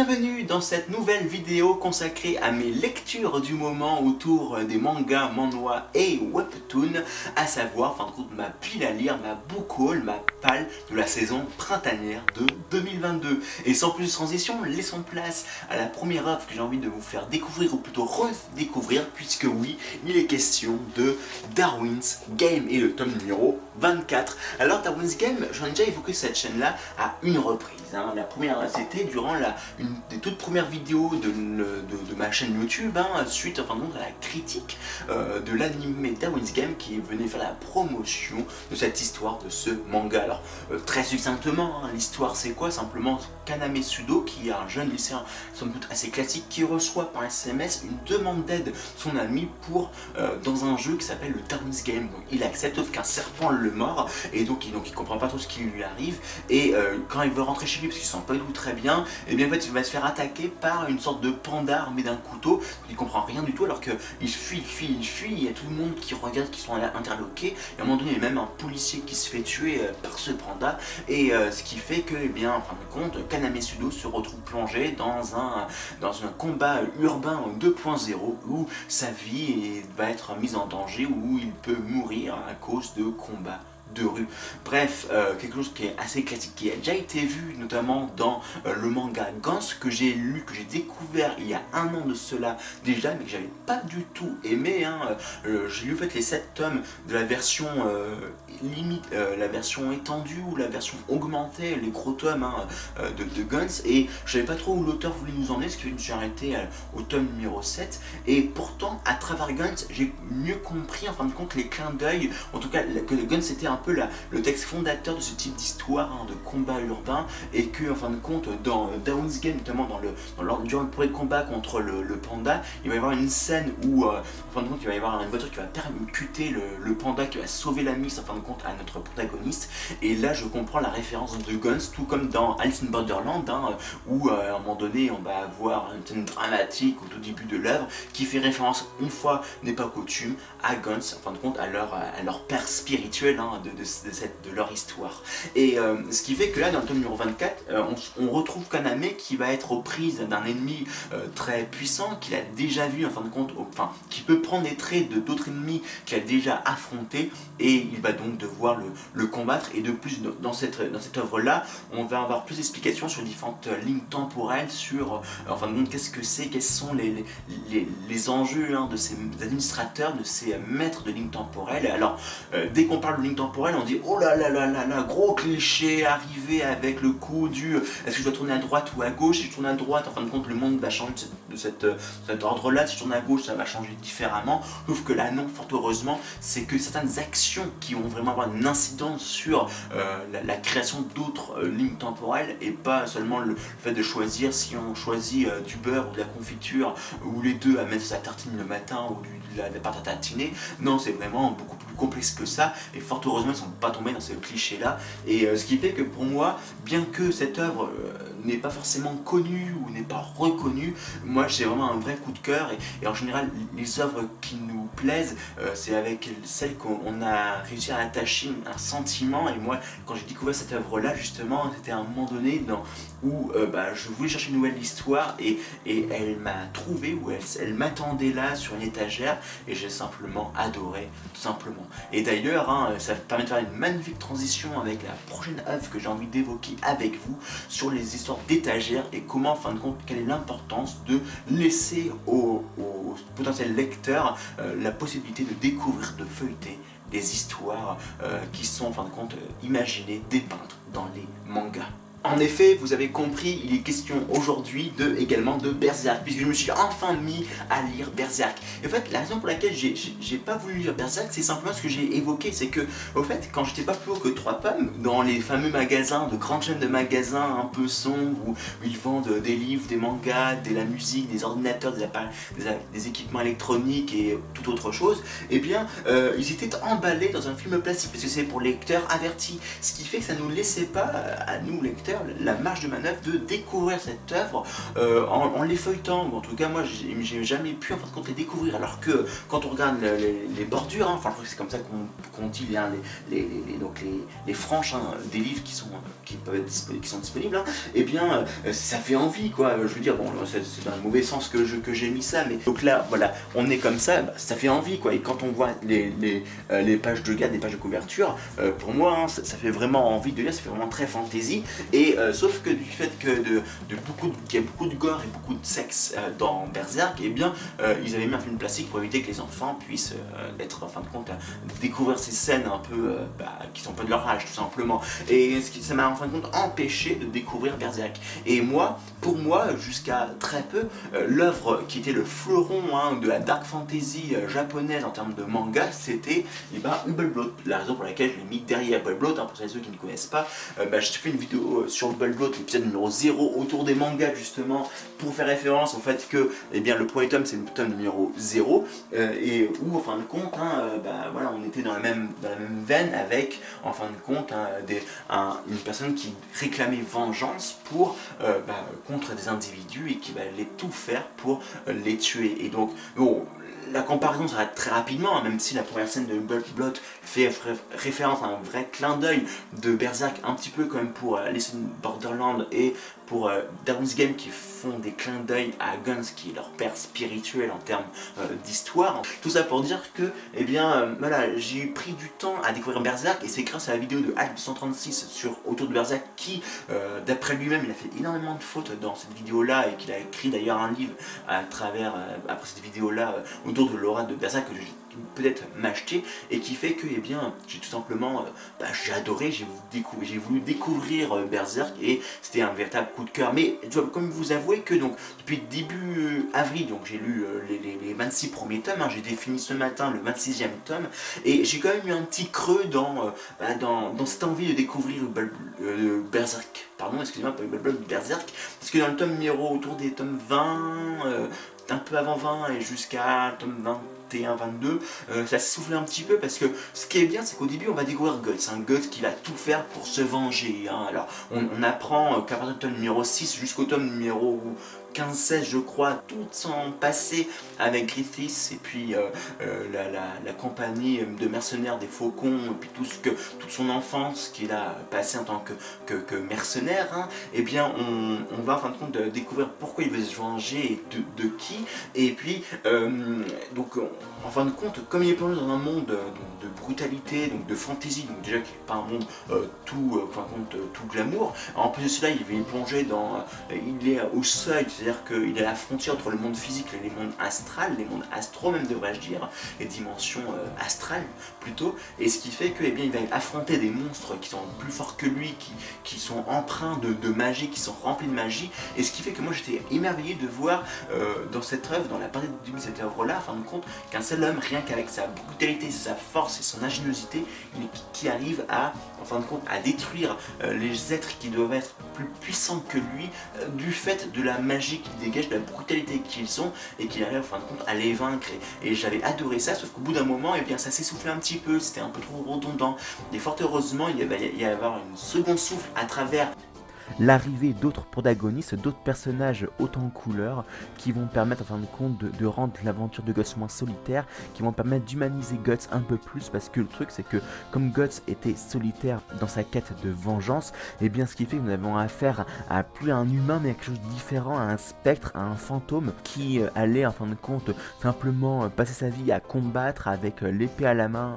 Bienvenue dans cette nouvelle vidéo consacrée à mes lectures du moment autour des mangas, manhwa et webtoons, à savoir, enfin de ma pile à lire, ma haul, ma palle de la saison printanière de 2022. Et sans plus de transition, laissons place à la première œuvre que j'ai envie de vous faire découvrir, ou plutôt redécouvrir, puisque oui, il est question de Darwin's Game et le tome numéro 24. Alors Darwin's Game, j'en ai déjà évoqué cette chaîne-là à une reprise. Hein. La première, c'était durant la, une des toutes premières vidéos de, de, ma chaîne YouTube, hein, suite enfin, donc, à la critique euh, de l'anime Darwin's Game qui venait faire la promotion de cette histoire de ce manga. Alors euh, très succinctement, hein, l'histoire c'est quoi? Simplement Kaname Sudo, qui est un jeune lycéen, somme toute assez classique, qui reçoit par SMS une demande d'aide de son ami pour euh, dans un jeu qui s'appelle le Darwin's Game. Donc il accepte, sauf qu'un serpent le mord, et donc il, donc il comprend pas trop ce qui lui arrive. Et quand il veut rentrer chez lui, parce qu'il sent pas du tout très bien, et bien en fait il va se faire attaquer par une sorte de panda armé d'un couteau. Il comprend rien du tout alors qu'il fuit, il fuit, il fuit. Il y a tout le monde qui regarde, qui sont interloqués. Et à un moment donné, il y a même un policier qui se fait tuer euh, par ce panda. Et euh, ce qui fait que, eh bien, en fin de compte, Kaname Sudo se retrouve plongé dans un, dans un combat urbain 2.0 où sa vie va être mise en danger, où il peut mourir à cause de combats de rue. Bref, euh, quelque chose qui est assez classique, qui a déjà été vu notamment dans euh, le manga Gans, que j'ai lu, que j'ai découvert il y a un an de cela déjà, mais que j'avais pas du tout aimé. Hein. Euh, j'ai lu en fait les 7 tomes de la version limite, la version étendue ou la version augmentée, les gros tomes hein, de, Guns, et je savais pas trop où l'auteur voulait nous emmener, ce qui fait que je suis arrêté au tome numéro 7, et pourtant, à travers Guns, j'ai mieux compris en fin de compte les clins d'œil, en tout cas que Guns était un peu le texte fondateur de ce type d'histoire hein, de combat urbain et que en fin de compte dans Down's Game notamment dans le dans durant le premier combat contre le, panda il va y avoir une scène où euh, en fin de compte il va y avoir une voiture qui va percuter le, panda qui va sauver la mise en fin de compte à notre protagoniste. Et là je comprends la référence de Guns tout comme dans Alice in Borderland hein, où euh, à un moment donné on va avoir une scène dramatique au tout début de l'œuvre qui fait référence une fois n'est pas coutume à Guns en fin de compte à leur, à leur père spirituel hein, de, leur histoire. Et euh, ce qui fait que là, dans le tome numéro 24, euh, on, retrouve Kaname qui va être aux prises d'un ennemi euh, très puissant, qu'il a déjà vu en fin de compte, enfin, qui peut prendre les traits de d'autres ennemis qu'il a déjà affrontés, et il va donc devoir le, combattre. Et de plus, dans cette, dans cette œuvre-là, on va avoir plus d'explications sur différentes lignes temporelles, sur, enfin, qu'est-ce que c'est, quels sont les, les, les, enjeux hein, de ces administrateurs, de ces maîtres de lignes temporelles. Alors, dès qu'on parle de lignes temporelles, on dit oh là là là là là, gros cliché arrivé avec le coup du est-ce que je dois tourner à droite ou à gauche? Si je tourne à droite, en fin de compte, le monde va changer de, cette, cet ordre-là. Si je tourne à gauche, ça va changer différemment. Sauf que là, non, fort heureusement, c'est que certaines actions qui vont vraiment avoir une incidence sur euh, la, création d'autres euh, lignes temporelles et pas seulement le, fait de choisir si on choisit euh, du beurre ou de la confiture ou les deux à mettre sa tartine le matin ou du, de la, pâte à tartiner. Non, c'est vraiment beaucoup plus complexe que ça et fort heureusement ils sont pas tombés dans ce cliché là et euh, ce qui fait que pour moi bien que cette œuvre euh, n'est pas forcément connue ou n'est pas reconnue moi j'ai vraiment un vrai coup de cœur. Et, en général les œuvres qui nous plaisent euh, c'est avec celles qu'on a réussi à attacher un sentiment. Et moi quand j'ai découvert cette œuvre là justement c'était un moment donné dans, où bah, je voulais chercher une nouvelle histoire. Et, et elle m'a trouvé ou elle, elle m'attendait là sur une étagère. Et j'ai simplement adoré tout simplement et d'ailleurs hein, ça permet de faire une magnifique transition avec la prochaine œuvre que j'ai envie d'évoquer avec vous sur les histoires d'étagères et comment, en fin de compte, quelle est l'importance de laisser aux, potentiels lecteurs euh, la possibilité de découvrir, de feuilleter des histoires euh, qui sont, en fin de compte, imaginées, dépeintes dans les mangas. En effet, vous avez compris, il est question aujourd'hui de, également de Berserk, puisque je me suis enfin mis à lire Berserk. Et en fait, la raison pour laquelle j'ai pas voulu lire Berserk, c'est simplement ce que j'ai évoqué, c'est que, au fait, quand j'étais pas plus haut que 3 pommes, dans les fameux magasins, de grandes chaînes de magasins un peu sombres, où, ils vendent des livres, des mangas, de la musique, des ordinateurs, des, des, équipements électroniques et tout autre chose, eh bien, euh, ils étaient emballés dans un film plastique, parce que c'est pour lecteurs avertis, ce qui fait que ça nous laissait pas, à nous lecteurs, la marge de manœuvre de découvrir cette œuvre euh, en, les feuilletant. En tout cas, moi, j'ai jamais pu en fin de compte les découvrir. Alors que quand on regarde les, bordures, hein, enfin, c'est comme ça qu'on dit hein, les, donc les, franches hein, des livres qui sont, qui peuvent être disponibles, qui sont disponibles, et eh bien, euh, ça fait envie, quoi. Je veux dire, bon, c'est dans le mauvais sens que j'ai mis ça, mais donc là, voilà, on est comme ça, bah, ça fait envie, quoi. Et quand on voit les, les, euh, pages de garde, les pages de couverture, pour moi, ça, fait vraiment envie de lire, ça fait vraiment très fantasy. Et sauf que du fait que de, beaucoup qu'il y a beaucoup de gore et beaucoup de sexe euh, dans Berserk, et eh bien euh, ils avaient mis un film plastique pour éviter que les enfants puissent euh, être en fin de compte découvrir ces scènes un peu bah, qui sont pas de leur âge tout simplement. Et ce qui, ça m'a en fin de compte empêché de découvrir Berserk. Et moi, pour moi, jusqu'à très peu, l'œuvre qui était le fleuron hein, de la dark fantasy japonaise en termes de manga, c'était eh ben, Blood. La raison pour laquelle je l'ai mis derrière Blood, hein, pour ceux qui ne connaissent pas, bah, j'ai fait une vidéo sur Blood, l'épisode numéro 0 autour des mangas justement pour faire référence au fait que eh bien, le premier tome c'est le tome numéro 0 euh, et où en fin de compte hein, euh, bah, voilà, on était dans la, même, dans la même veine avec en fin de compte hein, des, une personne qui réclamait vengeance pour, euh, bah, contre des individus et qui va les tout faire pour les tuer. Et donc bon, la comparaison s'arrête très rapidement, hein, même si la première scène de Blood fait référence à un vrai clin d'œil de Berserk, un petit peu quand même pour Alice Borderland et pour euh, Darwin's Game qui font des clins d'œil à Guns qui est leur père spirituel en termes euh, d'histoire. Tout ça pour dire que, eh bien, euh, voilà, j'ai pris du temps à découvrir Berserk et c'est grâce à la vidéo de Alp 136 sur autour de Berserk qui, d'après lui-même, il a fait énormément de fautes dans cette vidéo-là et qu'il a écrit d'ailleurs un livre à travers, après cette vidéo-là, autour de l'aura de Berserk que j'ai peut-être m'acheter et qui fait que eh bien j'ai tout simplement euh, bah, j'ai adoré j'ai voulu, voulu, découvrir euh, Berserk et c'était un véritable de cœur. Mais je dois comme vous avouer que donc depuis début euh, avril donc j'ai lu les, 26 premiers tomes hein, j'ai défini ce matin le 26e tome et j'ai quand même eu un petit creux dans, bah, dans, dans, cette envie de découvrir Berserk. Pardon excusez-moi Berserk parce que dans le tome numéro autour des tomes 20 un avant 20 et jusqu'à tome 20 22, euh, ça s'essouffle un petit peu parce que ce qui est bien, c'est qu'au début, on va découvrir Guts, un Guts qui va tout faire pour se venger. Hein. Alors, on, apprend qu'à partir du tome numéro 6 jusqu'au tome numéro 15-16 je crois, tout son passé avec Griffiths et puis euh, euh, la, compagnie de mercenaires des Faucons et puis tout ce que, toute son enfance qu'il a passé en tant que, que, mercenaire, hein, eh bien on, va en fin de compte découvrir pourquoi il veut se venger et de, qui. Et puis donc en fin de compte, comme il est plongé dans un monde de, brutalité, donc de fantaisie, donc déjà qui n'est pas un monde euh, tout, euh, compte, euh, tout glamour, en plus de cela, il est plongé dans, il est au seuil, c'est-à-dire qu'il est à la frontière entre le monde physique et les mondes astrales, les mondes astro même devrais-je dire, les dimensions astrales plutôt, et ce qui fait que, eh bien, il va affronter des monstres qui sont plus forts que lui, qui, qui sont empreints de, magie, qui sont remplis de magie, et ce qui fait que moi j'étais émerveillé de voir dans cette œuvre, dans la partie de cette œuvre-là, en fin de compte, qu'un seul homme, rien qu'avec sa brutalité, sa force et son ingéniosité, qui arrive à, en fin de compte, à détruire euh, les êtres qui doivent être plus puissants que lui, euh, du fait de la magie qu'il dégage, de la brutalité qu'ils sont, et qu'il arrive en fin de compte à les vaincre. Et, j'avais adoré ça, sauf qu'au bout d'un moment, eh bien, ça s'essoufflait un petit peu, c'était un peu trop redondant. Et fort heureusement, il y avait, il y avoir une seconde souffle à travers l'arrivée d'autres protagonistes, d'autres personnages autant en couleur, qui vont permettre en fin de compte de, rendre l'aventure de Guts moins solitaire, qui vont permettre d'humaniser Guts un peu plus, parce que le truc c'est que comme Guts était solitaire dans sa quête de vengeance, et eh bien ce qui fait que nous avons affaire à plus un humain mais à quelque chose de différent, à un spectre, à un fantôme qui euh, allait en fin de compte simplement euh, passer sa vie à combattre avec euh, l'épée à la main,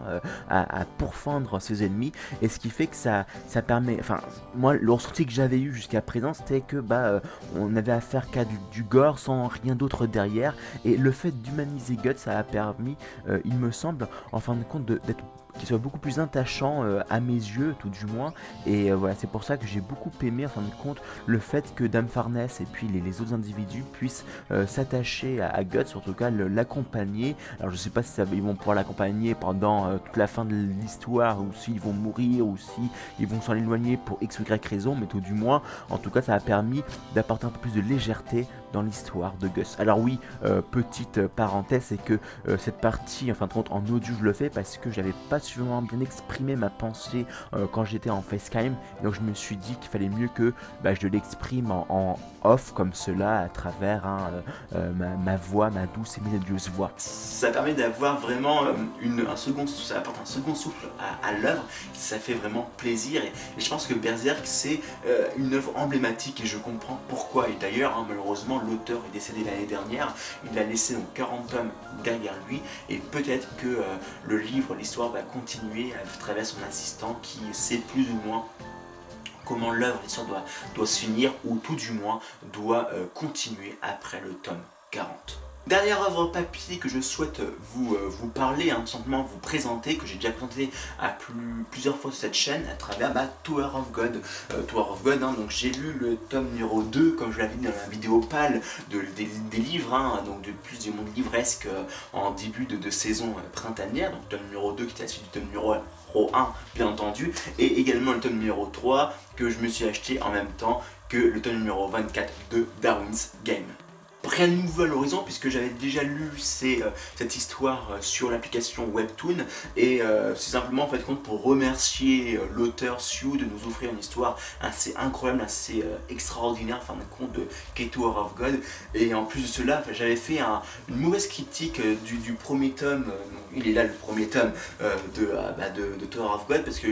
à, pourfendre ses ennemis, et ce qui fait que ça, ça permet, enfin moi le ressenti que j'avais jusqu'à présent, c'était que bah euh, on avait affaire qu'à du, gore sans rien d'autre derrière. Et le fait d'humaniser Guts, ça a permis, euh, il me semble, en fin de compte, d'être qui soit beaucoup plus attachant euh, à mes yeux, tout du moins. Et euh, voilà, c'est pour ça que j'ai beaucoup aimé, en fin de compte, le fait que Dame Farness et puis les, autres individus puissent euh, s'attacher à, Guts, en tout cas l'accompagner. Alors je sais pas si ils vont pouvoir l'accompagner pendant toute la fin de l'histoire, ou s'ils vont mourir, ou si ils vont s'en éloigner pour X ou Y raison, mais tout du moins, en tout cas, ça a permis d'apporter un peu plus de légèreté dans l'histoire de Gus. Alors oui, euh, petite parenthèse, c'est que euh, cette partie, enfin compte en audio je le fais parce que j'avais pas suffisamment bien exprimé ma pensée euh, quand j'étais en facecam, donc je me suis dit qu'il fallait mieux que bah, je l'exprime en, off comme cela à travers hein, ma, voix, ma douce et mélodieuse voix. Ça permet d'avoir vraiment un second, ça apporte un second souffle à, l'œuvre, ça fait vraiment plaisir et, je pense que Berserk c'est une œuvre emblématique et je comprends pourquoi. Et d'ailleurs, hein, malheureusement, l'auteur est décédé l'année dernière. Il a laissé donc 40 tomes derrière lui. Et peut-être que euh, le livre, l'histoire va continuer à travers son assistant qui sait plus ou moins comment l'œuvre, l'histoire doit, doit s'unir ou tout du moins doit euh, continuer après le tome 40. Dernière œuvre papier que je souhaite vous, euh, vous parler, hein, simplement vous présenter, que j'ai déjà présenté à plus, plusieurs fois sur cette chaîne à travers ma Tower of God. Euh, Tower of God, hein, donc j'ai lu le tome numéro 2, comme je l'avais dit dans la vidéo pâle de, des, livres, hein, donc de plus du monde livresque euh, en début de, saison printanière, donc tome numéro 2 qui était la suite du tome numéro 1 bien entendu, et également le tome numéro 3 que je me suis acheté en même temps que le tome numéro 24 de Darwin's Game rien de nouveau à l'horizon puisque j'avais déjà lu euh, cette histoire euh, sur l'application Webtoon. Et euh, c'est simplement en fait compte pour remercier l'auteur Sue de nous offrir une histoire assez incroyable, assez extraordinaire en fin de compte de K2 of God. Et en plus de cela j'avais fait une mauvaise critique du, premier tome, il est là le premier tome de, bah, de, Tower of God parce que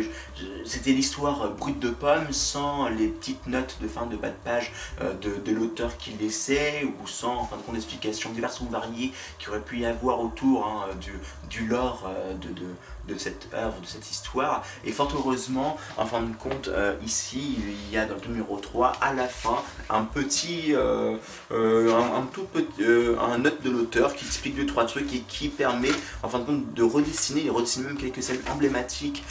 c'était l'histoire brute de pomme sans les petites notes de fin de bas de page de, de l'auteur qui laissait ou en fin de compte d'explications diverses ou variées qui aurait pu y avoir autour hein, du, lore euh, de, de, cette œuvre, de cette histoire. Et fort heureusement, en fin de compte, euh, ici, il y a dans le numéro 3, à la fin, un petit, euh, un, tout petit, un note de l'auteur qui explique deux, trois trucs et qui permet, en fin de compte, de redessiner, et redessiner même quelques scènes emblématiques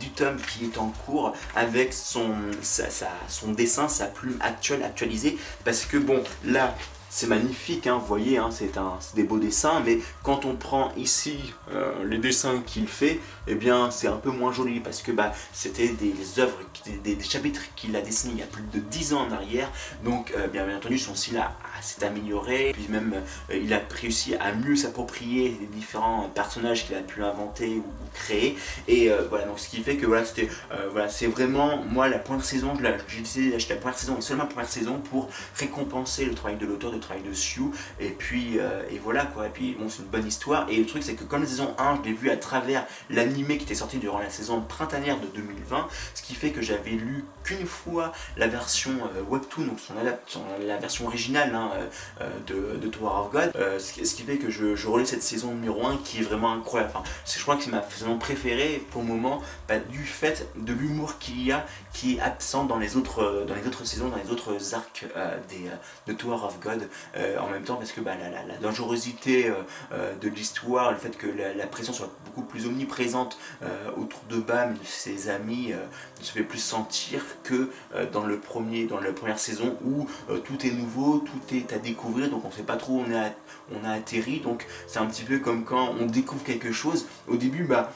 du tome qui est en cours avec son, son dessin, sa plume actuelle, actualisée. Parce que bon, là, c'est magnifique, hein, vous voyez, hein, c'est des beaux dessins, mais quand on prend ici euh, les dessins qu'il fait, eh bien c'est un peu moins joli parce que bah, c'était des œuvres, des, chapitres qu'il a dessinés il y a plus de 10 ans en arrière, donc euh, bien, entendu son style s'est amélioré, puis même euh, il a réussi à mieux s'approprier les différents personnages qu'il a pu inventer ou, créer, et voilà, donc ce qui fait que voilà, c'était, voilà, c'est vraiment, moi la première saison, j'ai décidé d'acheter la première saison, seulement la première saison pour récompenser le travail de l'auteur, de travail dessus et puis euh, et voilà quoi, et puis bon c'est une bonne histoire, et le truc c'est que comme la saison 1 je l'ai vu à travers l'animé qui était sorti durant la saison printanière de 2020, ce qui fait que j'avais lu qu'une fois la version euh, webtoon, donc son, la version originale hein, euh, de, de, Tower of God, ce, qui, fait que je, je relis cette saison numéro 1 qui est vraiment incroyable, enfin, je crois que c'est ma saison préférée pour le moment, bah, du fait de l'humour qu'il y a qui est absent dans les autres, dans les autres saisons, dans les autres arcs des, de Tower of God, euh, en même temps parce que bah, la, dangerosité euh, euh, de l'histoire, le fait que la, pression soit beaucoup plus omniprésente autour de Bam de ses amis ne se fait plus sentir que dans, le premier, dans la première saison où tout est nouveau, tout est à découvrir, donc on ne sait pas trop où on a, on atterri, donc c'est un petit peu comme quand on découvre quelque chose, au début bah,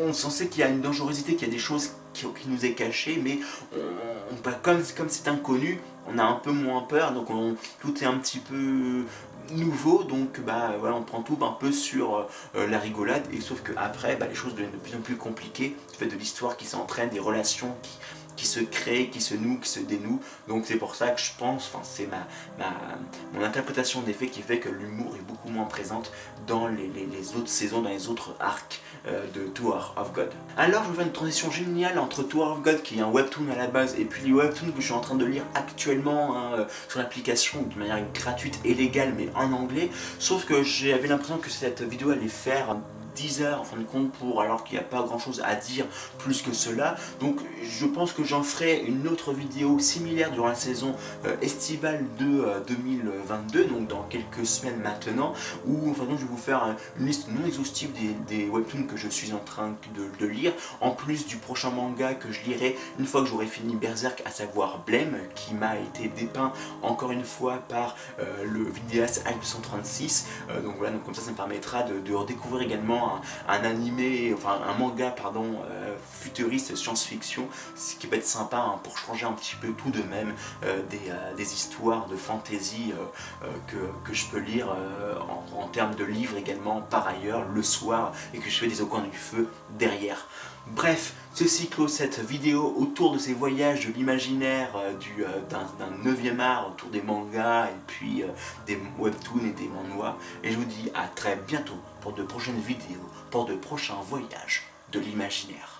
on, on, sait qu'il y a une dangerosité, qu'il y a des choses qui, nous est caché, mais on, bah, comme c'est inconnu, on a un peu moins peur, donc on, tout est un petit peu nouveau, donc bah voilà, on prend tout un peu sur euh, la rigolade, et sauf que après, bah, les choses deviennent de plus en plus compliquées, du fait de l'histoire qui s'entraîne, des relations qui, qui se créent, qui se nouent, qui se dénouent. Donc c'est pour ça que je pense, enfin c'est ma, ma, mon interprétation des faits qui fait que l'humour est beaucoup moins présente dans les, autres saisons, dans les autres arcs euh, de Tour of God. Alors je vais faire une transition géniale entre Tour of God qui est un webtoon à la base et puis les webtoons que je suis en train de lire actuellement hein, euh, sur l'application de manière gratuite et légale mais en anglais. Sauf que j'avais l'impression que cette vidéo allait faire 10 heures en fin de compte pour alors qu'il n'y a pas grand chose à dire plus que cela. Donc je pense que j'en ferai une autre vidéo similaire durant la saison euh, estivale de 2022 euh, donc dans quelques semaines maintenant où enfin, je vais vous faire une liste non exhaustive des, webtoons que je suis en train de, lire en plus du prochain manga que je lirai une fois que j'aurai fini Berserk à savoir Blame qui m'a été dépeint encore une fois par euh, le vidéaste Hype 136 donc voilà donc comme ça ça me permettra de redécouvrir également un, animé, enfin un manga pardon, futuriste science-fiction, ce qui peut être sympa hein, pour changer un petit peu tout de même des, histoires de fantasy que, je peux lire en, en termes de livres également par ailleurs le soir et que je fais des au coin du feu derrière. Bref, ceci clôt cette vidéo autour de ces voyages de l'imaginaire euh, euh, d'un 9e art autour des mangas et puis euh, des webtoons et des manhwas. Et je vous dis à très bientôt pour de prochaines vidéos, pour de prochains voyages de l'imaginaire.